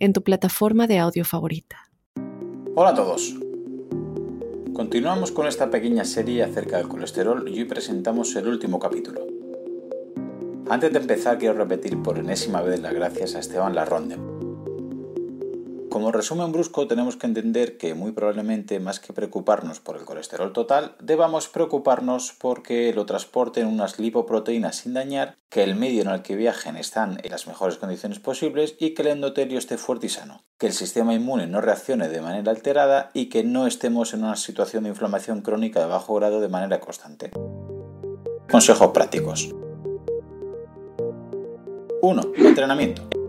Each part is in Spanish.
en tu plataforma de audio favorita. Hola a todos. Continuamos con esta pequeña serie acerca del colesterol y hoy presentamos el último capítulo. Antes de empezar quiero repetir por enésima vez las gracias a Esteban Larronde. Como resumen brusco tenemos que entender que muy probablemente más que preocuparnos por el colesterol total, debamos preocuparnos porque lo transporten unas lipoproteínas sin dañar, que el medio en el que viajen están en las mejores condiciones posibles y que el endotelio esté fuerte y sano, que el sistema inmune no reaccione de manera alterada y que no estemos en una situación de inflamación crónica de bajo grado de manera constante. Consejos prácticos. 1. Entrenamiento.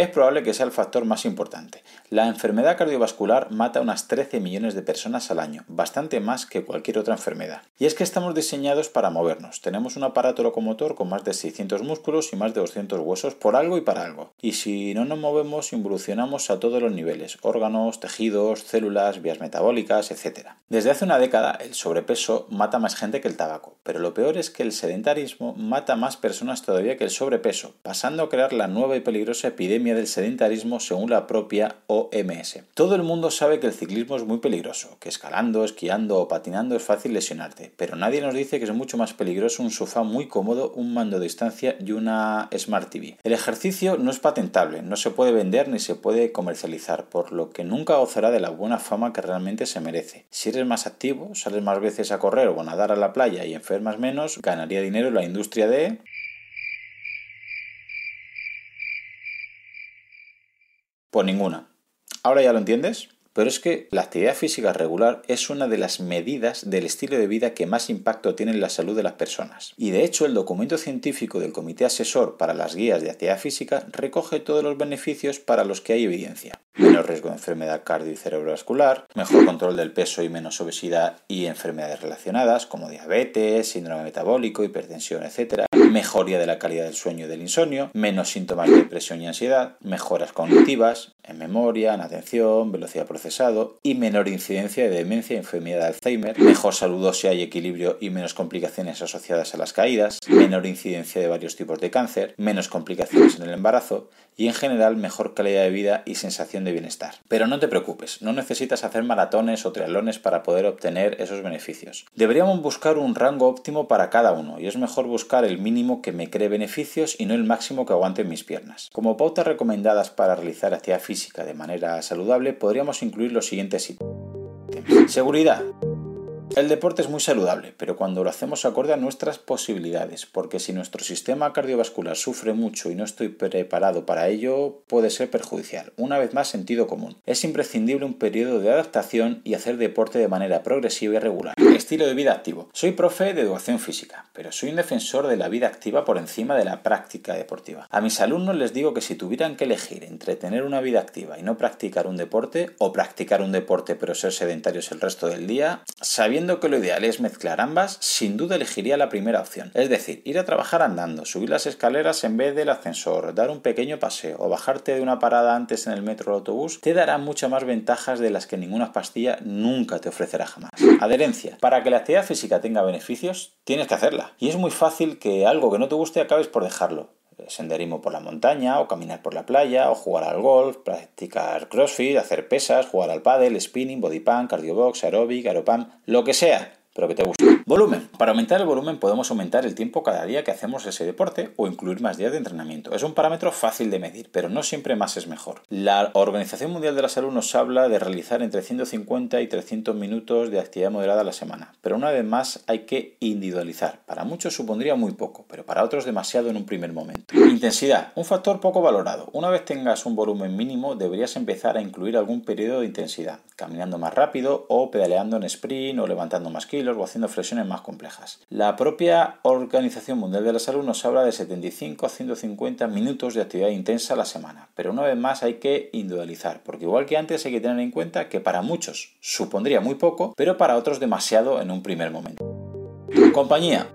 Es probable que sea el factor más importante. La enfermedad cardiovascular mata a unas 13 millones de personas al año, bastante más que cualquier otra enfermedad. Y es que estamos diseñados para movernos. Tenemos un aparato locomotor con más de 600 músculos y más de 200 huesos por algo y para algo. Y si no nos movemos, involucionamos a todos los niveles, órganos, tejidos, células, vías metabólicas, etc. Desde hace una década, el sobrepeso mata más gente que el tabaco, pero lo peor es que el sedentarismo mata más personas todavía que el sobrepeso, pasando a crear la nueva y peligrosa epidemia del sedentarismo según la propia OMS. Todo el mundo sabe que el ciclismo es muy peligroso, que escalando, esquiando o patinando es fácil lesionarte, pero nadie nos dice que es mucho más peligroso un sofá muy cómodo, un mando de distancia y una Smart TV. El ejercicio no es patentable, no se puede vender ni se puede comercializar, por lo que nunca gozará de la buena fama que realmente se merece. Si eres más activo, sales más veces a correr o a nadar a la playa y enfermas menos, ganaría dinero la industria de... Pues ninguna. ¿Ahora ya lo entiendes? Pero es que la actividad física regular es una de las medidas del estilo de vida que más impacto tiene en la salud de las personas. Y de hecho el documento científico del Comité Asesor para las Guías de Actividad Física recoge todos los beneficios para los que hay evidencia. Menos riesgo de enfermedad cardio y cerebrovascular, mejor control del peso y menos obesidad y enfermedades relacionadas como diabetes, síndrome metabólico, hipertensión, etc mejoría de la calidad del sueño y del insomnio, menos síntomas de depresión y ansiedad, mejoras cognitivas, en memoria, en atención, velocidad procesado y menor incidencia de demencia enfermedad de Alzheimer, mejor salud ósea y equilibrio y menos complicaciones asociadas a las caídas, menor incidencia de varios tipos de cáncer, menos complicaciones en el embarazo y en general mejor calidad de vida y sensación de bienestar. Pero no te preocupes, no necesitas hacer maratones o triatlones para poder obtener esos beneficios. Deberíamos buscar un rango óptimo para cada uno y es mejor buscar el mínimo que me cree beneficios y no el máximo que aguante mis piernas. Como pautas recomendadas para realizar actividad física de manera saludable, podríamos incluir los siguientes ítems. Seguridad. El deporte es muy saludable, pero cuando lo hacemos acorde a nuestras posibilidades, porque si nuestro sistema cardiovascular sufre mucho y no estoy preparado para ello, puede ser perjudicial. Una vez más, sentido común. Es imprescindible un periodo de adaptación y hacer deporte de manera progresiva y regular. Estilo de vida activo. Soy profe de educación física, pero soy un defensor de la vida activa por encima de la práctica deportiva. A mis alumnos les digo que si tuvieran que elegir entre tener una vida activa y no practicar un deporte, o practicar un deporte pero ser sedentarios el resto del día, sabiendo que lo ideal es mezclar ambas, sin duda elegiría la primera opción. Es decir, ir a trabajar andando, subir las escaleras en vez del ascensor, dar un pequeño paseo o bajarte de una parada antes en el metro o autobús, te dará muchas más ventajas de las que ninguna pastilla nunca te ofrecerá jamás. Adherencia. Para que la actividad física tenga beneficios, tienes que hacerla. Y es muy fácil que algo que no te guste acabes por dejarlo senderismo por la montaña, o caminar por la playa, o jugar al golf, practicar crossfit, hacer pesas, jugar al pádel, spinning, body pump, box, aeróbic, aeropam, lo que sea pero que te guste. Volumen. Para aumentar el volumen podemos aumentar el tiempo cada día que hacemos ese deporte o incluir más días de entrenamiento. Es un parámetro fácil de medir, pero no siempre más es mejor. La Organización Mundial de la Salud nos habla de realizar entre 150 y 300 minutos de actividad moderada a la semana, pero una vez más hay que individualizar. Para muchos supondría muy poco, pero para otros demasiado en un primer momento. Intensidad. Un factor poco valorado. Una vez tengas un volumen mínimo, deberías empezar a incluir algún periodo de intensidad, caminando más rápido o pedaleando en sprint o levantando más kilos o haciendo flexiones situaciones más complejas. La propia Organización Mundial de la Salud nos habla de 75 a 150 minutos de actividad intensa a la semana, pero una vez más hay que individualizar, porque igual que antes hay que tener en cuenta que para muchos supondría muy poco, pero para otros demasiado en un primer momento. Compañía.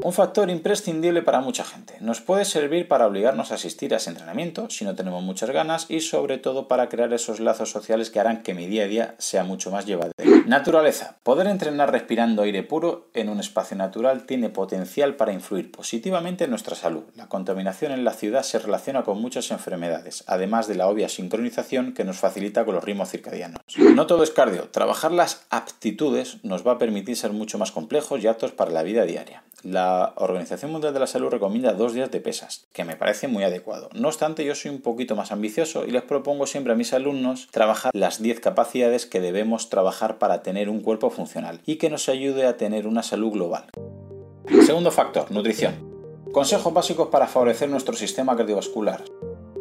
Un factor imprescindible para mucha gente. Nos puede servir para obligarnos a asistir a ese entrenamiento si no tenemos muchas ganas y sobre todo para crear esos lazos sociales que harán que mi día a día sea mucho más llevadero. Naturaleza. Poder entrenar respirando aire puro en un espacio natural tiene potencial para influir positivamente en nuestra salud. La contaminación en la ciudad se relaciona con muchas enfermedades, además de la obvia sincronización que nos facilita con los ritmos circadianos. No todo es cardio. Trabajar las aptitudes nos va a permitir ser mucho más complejos y aptos para la vida diaria. La Organización Mundial de la Salud recomienda dos días de pesas, que me parece muy adecuado. No obstante, yo soy un poquito más ambicioso y les propongo siempre a mis alumnos trabajar las 10 capacidades que debemos trabajar para tener un cuerpo funcional y que nos ayude a tener una salud global. Segundo factor, nutrición. Consejos básicos para favorecer nuestro sistema cardiovascular.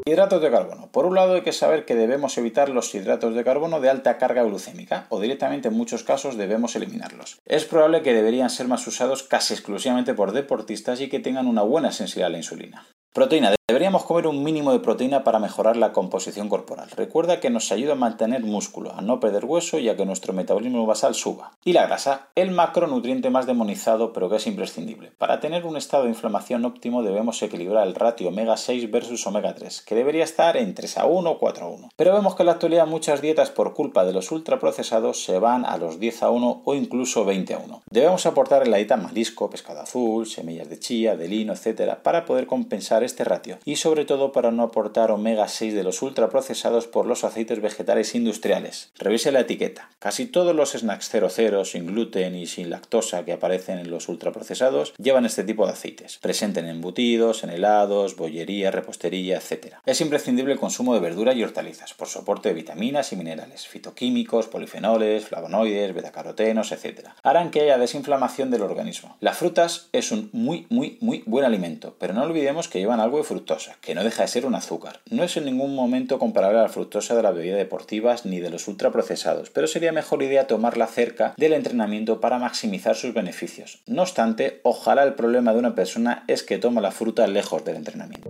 Hidratos de carbono. Por un lado hay que saber que debemos evitar los hidratos de carbono de alta carga glucémica o directamente en muchos casos debemos eliminarlos. Es probable que deberían ser más usados casi exclusivamente por deportistas y que tengan una buena sensibilidad a la insulina. Proteína. Deberíamos comer un mínimo de proteína para mejorar la composición corporal. Recuerda que nos ayuda a mantener músculo, a no perder hueso y a que nuestro metabolismo basal suba. Y la grasa, el macronutriente más demonizado pero que es imprescindible. Para tener un estado de inflamación óptimo debemos equilibrar el ratio omega 6 versus omega 3, que debería estar en 3 a 1 o 4 a 1. Pero vemos que en la actualidad muchas dietas por culpa de los ultraprocesados se van a los 10 a 1 o incluso 20 a 1. Debemos aportar en la dieta marisco, pescado azul, semillas de chía, de lino, etc. para poder compensar este ratio y sobre todo para no aportar omega 6 de los ultraprocesados por los aceites vegetales industriales. Revise la etiqueta. Casi todos los snacks 00 sin gluten y sin lactosa que aparecen en los ultraprocesados llevan este tipo de aceites, presente en embutidos, en helados, bollería, repostería, etc. Es imprescindible el consumo de verdura y hortalizas por soporte de vitaminas y minerales, fitoquímicos, polifenoles, flavonoides, betacarotenos, etc. Harán que haya desinflamación del organismo. Las frutas es un muy muy muy buen alimento, pero no olvidemos que llevan algo de fruta que no deja de ser un azúcar. No es en ningún momento comparable a la fructosa de las bebidas deportivas ni de los ultraprocesados, pero sería mejor idea tomarla cerca del entrenamiento para maximizar sus beneficios. No obstante, ojalá el problema de una persona es que toma la fruta lejos del entrenamiento.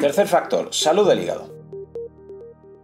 Tercer factor, salud del hígado.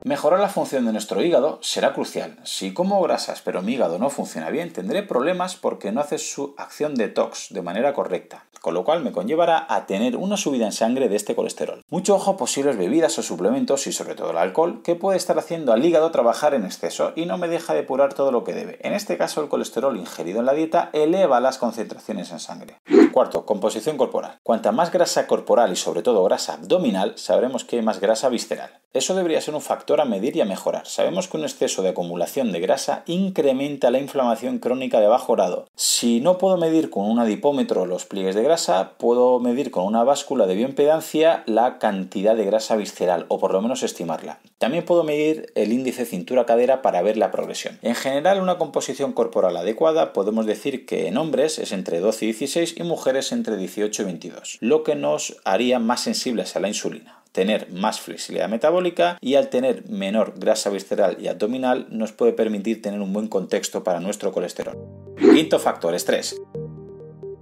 Mejorar la función de nuestro hígado será crucial. Si como grasas pero mi hígado no funciona bien, tendré problemas porque no hace su acción detox de manera correcta, con lo cual me conllevará a tener una subida en sangre de este colesterol. Mucho ojo a posibles bebidas o suplementos y sobre todo el alcohol que puede estar haciendo al hígado trabajar en exceso y no me deja depurar todo lo que debe. En este caso el colesterol ingerido en la dieta eleva las concentraciones en sangre. Cuarto, composición corporal. Cuanta más grasa corporal y sobre todo grasa abdominal, sabremos que hay más grasa visceral. Eso debería ser un factor a medir y a mejorar. Sabemos que un exceso de acumulación de grasa incrementa la inflamación crónica de bajo grado. Si no puedo medir con un adipómetro los pliegues de grasa, puedo medir con una báscula de bioimpedancia la cantidad de grasa visceral, o por lo menos estimarla. También puedo medir el índice cintura-cadera para ver la progresión. En general, una composición corporal adecuada podemos decir que en hombres es entre 12 y 16 y mujeres entre 18 y 22, lo que nos haría más sensibles a la insulina tener más flexibilidad metabólica y al tener menor grasa visceral y abdominal nos puede permitir tener un buen contexto para nuestro colesterol. Quinto factor, estrés.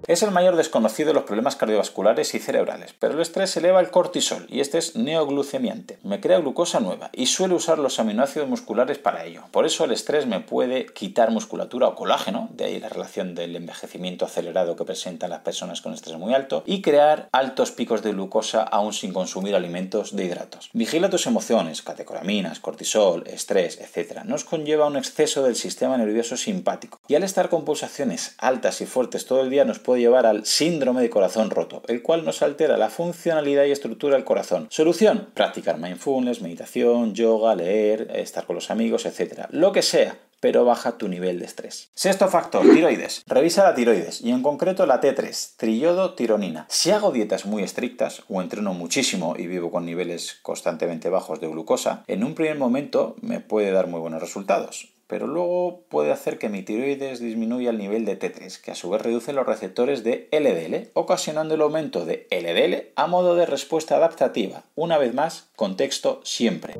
Es el mayor desconocido de los problemas cardiovasculares y cerebrales, pero el estrés eleva el cortisol y este es neoglucemiante. Me crea glucosa nueva y suele usar los aminoácidos musculares para ello. Por eso el estrés me puede quitar musculatura o colágeno, de ahí la relación del envejecimiento acelerado que presentan las personas con estrés muy alto, y crear altos picos de glucosa aún sin consumir alimentos de hidratos. Vigila tus emociones, catecolaminas, cortisol, estrés, etc. Nos conlleva un exceso del sistema nervioso simpático y al estar con pulsaciones altas y fuertes todo el día nos puede llevar al síndrome de corazón roto, el cual nos altera la funcionalidad y estructura del corazón. Solución, practicar mindfulness, meditación, yoga, leer, estar con los amigos, etc. Lo que sea, pero baja tu nivel de estrés. Sexto factor, tiroides. Revisa la tiroides y en concreto la T3, triyodo tironina. Si hago dietas muy estrictas o entreno muchísimo y vivo con niveles constantemente bajos de glucosa, en un primer momento me puede dar muy buenos resultados pero luego puede hacer que mi tiroides disminuya el nivel de T3, que a su vez reduce los receptores de LDL, ocasionando el aumento de LDL a modo de respuesta adaptativa. Una vez más, contexto siempre.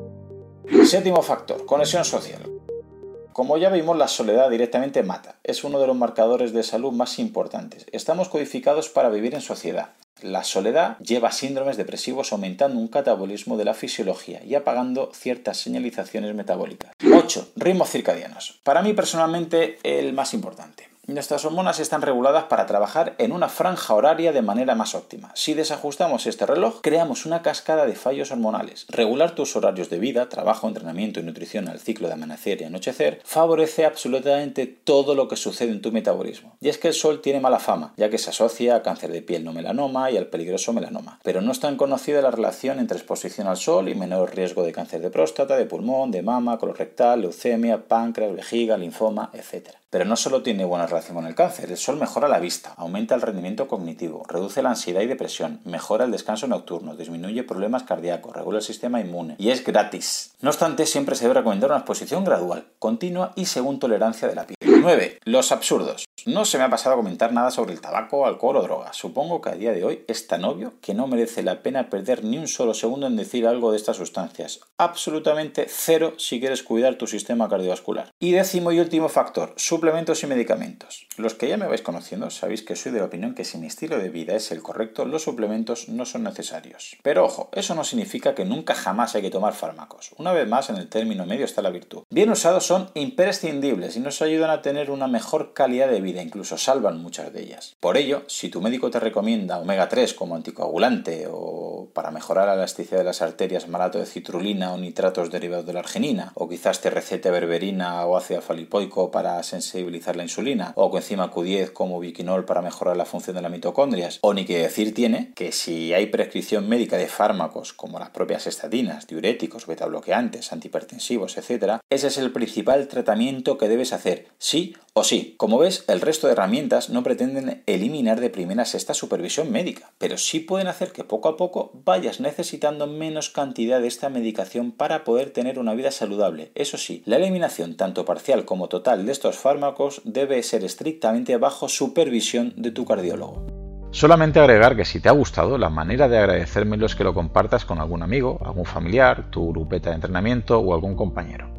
Séptimo factor, conexión social. como ya vimos, la soledad directamente mata. Es uno de los marcadores de salud más importantes. Estamos codificados para vivir en sociedad. La soledad lleva síndromes depresivos aumentando un catabolismo de la fisiología y apagando ciertas señalizaciones metabólicas. 8. Ritmos circadianos. Para mí personalmente el más importante. Nuestras hormonas están reguladas para trabajar en una franja horaria de manera más óptima. Si desajustamos este reloj, creamos una cascada de fallos hormonales. Regular tus horarios de vida, trabajo, entrenamiento y nutrición al ciclo de amanecer y anochecer favorece absolutamente todo lo que sucede en tu metabolismo. Y es que el sol tiene mala fama, ya que se asocia a cáncer de piel no melanoma y al peligroso melanoma. Pero no es tan conocida la relación entre exposición al sol y menor riesgo de cáncer de próstata, de pulmón, de mama, colorectal, leucemia, páncreas, vejiga, linfoma, etc. Pero no solo tiene buena relación con el cáncer, el sol mejora la vista, aumenta el rendimiento cognitivo, reduce la ansiedad y depresión, mejora el descanso nocturno, disminuye problemas cardíacos, regula el sistema inmune y es gratis. No obstante, siempre se debe recomendar una exposición gradual, continua y según tolerancia de la piel. 9. Los absurdos. No se me ha pasado a comentar nada sobre el tabaco, alcohol o drogas. Supongo que a día de hoy es tan obvio que no merece la pena perder ni un solo segundo en decir algo de estas sustancias. Absolutamente cero si quieres cuidar tu sistema cardiovascular. Y décimo y último factor, suplementos y medicamentos. Los que ya me vais conociendo sabéis que soy de la opinión que si mi estilo de vida es el correcto, los suplementos no son necesarios. Pero ojo, eso no significa que nunca jamás hay que tomar fármacos. Una vez más, en el término medio está la virtud. Bien usados son imprescindibles y nos ayudan a tener una mejor calidad de vida, incluso salvan muchas de ellas. Por ello, si tu médico te recomienda omega 3 como anticoagulante o para mejorar la elasticidad de las arterias malato de citrulina o nitratos derivados de la arginina, o quizás te recete berberina o ácido falipoico para sensibilizar la insulina, o coenzima Q10 como biquinol para mejorar la función de las mitocondrias, o ni que decir tiene que si hay prescripción médica de fármacos como las propias estatinas, diuréticos, betabloqueantes, antihipertensivos, etc., ese es el principal tratamiento que debes hacer, sí o sí. Como ves, el resto de herramientas no pretenden eliminar de primeras esta supervisión médica, pero sí pueden hacer que poco a poco vayas necesitando menos cantidad de esta medicación para poder tener una vida saludable. Eso sí, la eliminación tanto parcial como total de estos fármacos debe ser estrictamente bajo supervisión de tu cardiólogo. Solamente agregar que si te ha gustado, la manera de agradecérmelo es que lo compartas con algún amigo, algún familiar, tu grupeta de entrenamiento o algún compañero.